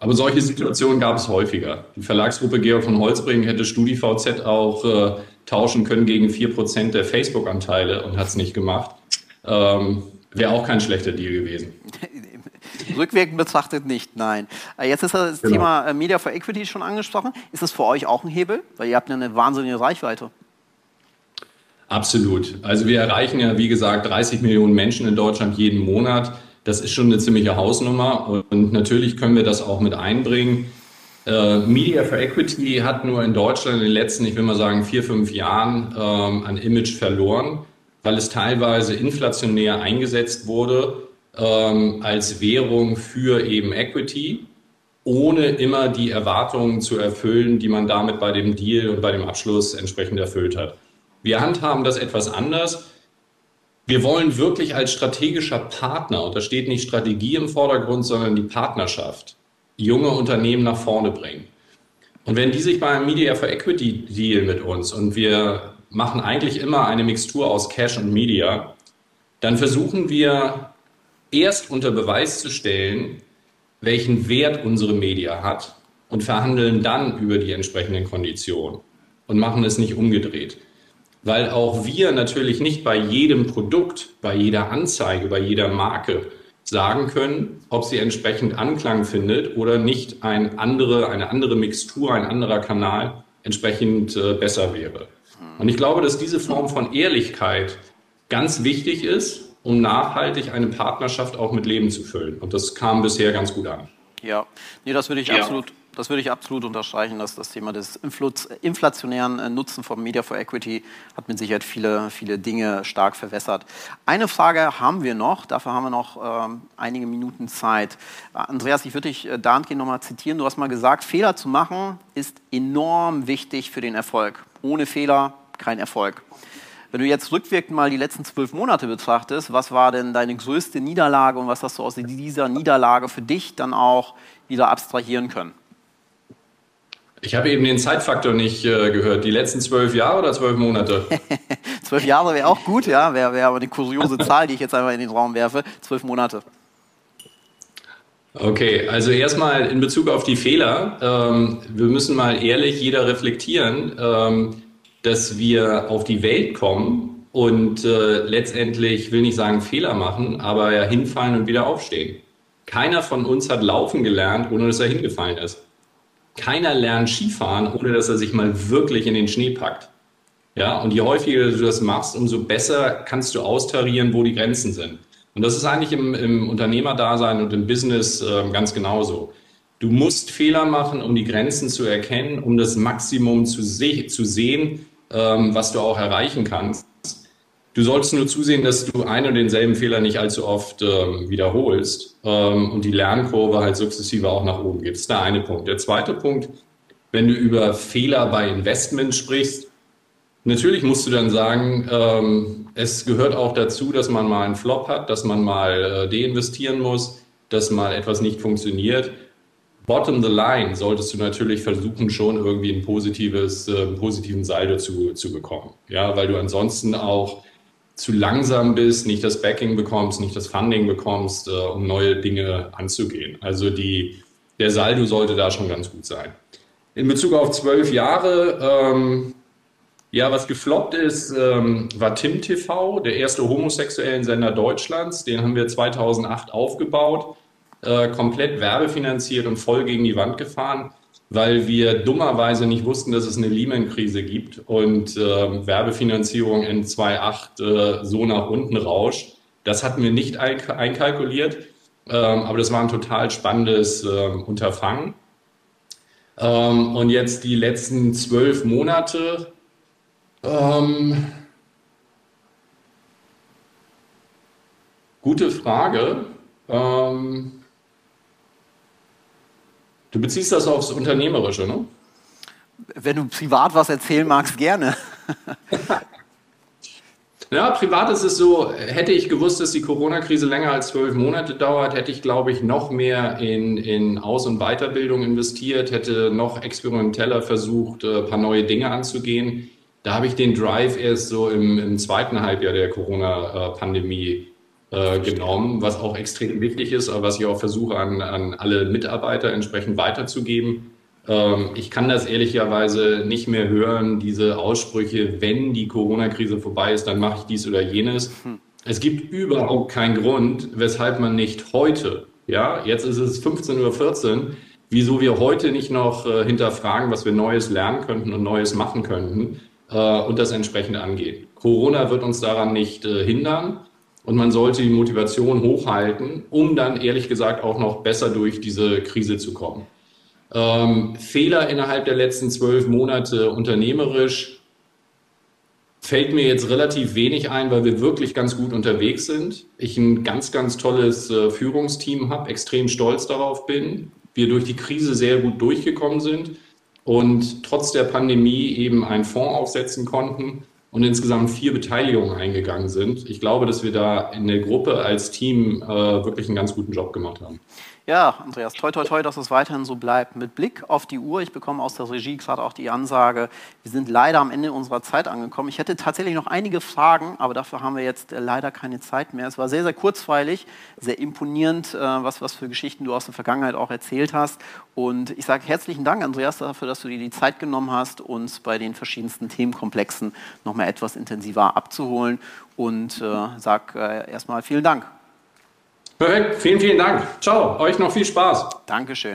Aber solche Situationen gab es häufiger. Die Verlagsgruppe Georg von Holzbring hätte StudiVZ auch äh, tauschen können gegen 4% der Facebook-Anteile und hat es nicht gemacht. Ähm, Wäre auch kein schlechter Deal gewesen. [LAUGHS] Rückwirkend betrachtet nicht, nein. Äh, jetzt ist das genau. Thema äh, Media for Equity schon angesprochen. Ist das für euch auch ein Hebel? Weil ihr habt eine wahnsinnige Reichweite. Absolut. Also wir erreichen ja, wie gesagt, 30 Millionen Menschen in Deutschland jeden Monat. Das ist schon eine ziemliche Hausnummer und natürlich können wir das auch mit einbringen. Äh, Media for Equity hat nur in Deutschland in den letzten, ich will mal sagen, vier, fünf Jahren ähm, an Image verloren, weil es teilweise inflationär eingesetzt wurde ähm, als Währung für eben Equity, ohne immer die Erwartungen zu erfüllen, die man damit bei dem Deal und bei dem Abschluss entsprechend erfüllt hat. Wir handhaben das etwas anders. Wir wollen wirklich als strategischer Partner, und da steht nicht Strategie im Vordergrund, sondern die Partnerschaft, junge Unternehmen nach vorne bringen. Und wenn die sich bei einem Media for Equity Deal mit uns und wir machen eigentlich immer eine Mixtur aus Cash und Media, dann versuchen wir erst unter Beweis zu stellen, welchen Wert unsere Media hat und verhandeln dann über die entsprechenden Konditionen und machen es nicht umgedreht weil auch wir natürlich nicht bei jedem Produkt, bei jeder Anzeige, bei jeder Marke sagen können, ob sie entsprechend Anklang findet oder nicht ein andere, eine andere Mixtur, ein anderer Kanal entsprechend äh, besser wäre. Und ich glaube, dass diese Form von Ehrlichkeit ganz wichtig ist, um nachhaltig eine Partnerschaft auch mit Leben zu füllen. Und das kam bisher ganz gut an. Ja, nee, das würde ich ja. absolut das würde ich absolut unterstreichen, dass das Thema des inflationären äh, Nutzen von Media for Equity hat mit Sicherheit viele, viele Dinge stark verwässert. Eine Frage haben wir noch, dafür haben wir noch ähm, einige Minuten Zeit. Andreas, ich würde dich äh, dahingehend nochmal zitieren. Du hast mal gesagt, Fehler zu machen ist enorm wichtig für den Erfolg. Ohne Fehler kein Erfolg. Wenn du jetzt rückwirkend mal die letzten zwölf Monate betrachtest, was war denn deine größte Niederlage und was hast du aus dieser Niederlage für dich dann auch wieder abstrahieren können? Ich habe eben den Zeitfaktor nicht äh, gehört. Die letzten zwölf Jahre oder zwölf Monate? [LAUGHS] zwölf Jahre wäre auch gut, ja. Wäre wär aber eine kuriose [LAUGHS] Zahl, die ich jetzt einmal in den Raum werfe. Zwölf Monate. Okay, also erstmal in Bezug auf die Fehler. Ähm, wir müssen mal ehrlich jeder reflektieren, ähm, dass wir auf die Welt kommen und äh, letztendlich, will nicht sagen Fehler machen, aber ja hinfallen und wieder aufstehen. Keiner von uns hat laufen gelernt, ohne dass er hingefallen ist keiner lernt Skifahren, ohne dass er sich mal wirklich in den Schnee packt. Ja, und je häufiger du das machst, umso besser kannst du austarieren, wo die Grenzen sind. Und das ist eigentlich im, im Unternehmerdasein und im Business äh, ganz genauso. Du musst Fehler machen, um die Grenzen zu erkennen, um das Maximum zu, se zu sehen, ähm, was du auch erreichen kannst. Du solltest nur zusehen, dass du einen und denselben Fehler nicht allzu oft ähm, wiederholst ähm, und die Lernkurve halt sukzessive auch nach oben geht. Das ist der eine Punkt. Der zweite Punkt, wenn du über Fehler bei Investments sprichst, natürlich musst du dann sagen, ähm, es gehört auch dazu, dass man mal einen Flop hat, dass man mal äh, deinvestieren muss, dass mal etwas nicht funktioniert. Bottom the line solltest du natürlich versuchen, schon irgendwie ein positives, äh, einen positiven Saldo zu, zu bekommen. Ja, weil du ansonsten auch zu langsam bist, nicht das Backing bekommst, nicht das Funding bekommst, äh, um neue Dinge anzugehen. Also die, der Saldo sollte da schon ganz gut sein. In Bezug auf zwölf Jahre, ähm, ja, was gefloppt ist, ähm, war Tim TV, der erste homosexuellen Sender Deutschlands. Den haben wir 2008 aufgebaut, äh, komplett werbefinanziert und voll gegen die Wand gefahren weil wir dummerweise nicht wussten, dass es eine Lehman-Krise gibt und äh, Werbefinanzierung in 2.8 äh, so nach unten rauscht. Das hatten wir nicht einkalkuliert, ähm, aber das war ein total spannendes äh, Unterfangen. Ähm, und jetzt die letzten zwölf Monate. Ähm, gute Frage. Ähm, Du beziehst das aufs Unternehmerische, ne? Wenn du privat was erzählen magst, gerne. [LAUGHS] Ja, privat ist es so, hätte ich gewusst, dass die Corona-Krise länger als zwölf Monate dauert, hätte ich, glaube ich, noch mehr in, in Aus- und Weiterbildung investiert, hätte noch experimenteller versucht, ein paar neue Dinge anzugehen. Da habe ich den Drive erst so im, im zweiten Halbjahr der Corona-Pandemie äh, genommen, was auch extrem wichtig ist, aber was ich auch versuche an, an alle Mitarbeiter entsprechend weiterzugeben. Ähm, ich kann das ehrlicherweise nicht mehr hören, diese Aussprüche, wenn die Corona-Krise vorbei ist, dann mache ich dies oder jenes. Hm. Es gibt überhaupt keinen Grund, weshalb man nicht heute, ja, jetzt ist es 15.14 Uhr, wieso wir heute nicht noch äh, hinterfragen, was wir Neues lernen könnten und Neues machen könnten äh, und das entsprechend angehen. Corona wird uns daran nicht äh, hindern. Und man sollte die Motivation hochhalten, um dann ehrlich gesagt auch noch besser durch diese Krise zu kommen. Ähm, Fehler innerhalb der letzten zwölf Monate unternehmerisch fällt mir jetzt relativ wenig ein, weil wir wirklich ganz gut unterwegs sind. Ich ein ganz, ganz tolles äh, Führungsteam habe, extrem stolz darauf bin. Wir durch die Krise sehr gut durchgekommen sind und trotz der Pandemie eben einen Fonds aufsetzen konnten und insgesamt vier Beteiligungen eingegangen sind. Ich glaube, dass wir da in der Gruppe als Team äh, wirklich einen ganz guten Job gemacht haben. Ja, Andreas, toi, toi, toi, dass es weiterhin so bleibt. Mit Blick auf die Uhr, ich bekomme aus der Regie gerade auch die Ansage, wir sind leider am Ende unserer Zeit angekommen. Ich hätte tatsächlich noch einige Fragen, aber dafür haben wir jetzt äh, leider keine Zeit mehr. Es war sehr, sehr kurzweilig, sehr imponierend, äh, was, was für Geschichten du aus der Vergangenheit auch erzählt hast. Und ich sage herzlichen Dank, Andreas, dafür, dass du dir die Zeit genommen hast, uns bei den verschiedensten Themenkomplexen noch mal etwas intensiver abzuholen. Und äh, sag äh, erstmal vielen Dank. Perfekt, vielen, vielen Dank. Ciao, euch noch viel Spaß. Dankeschön.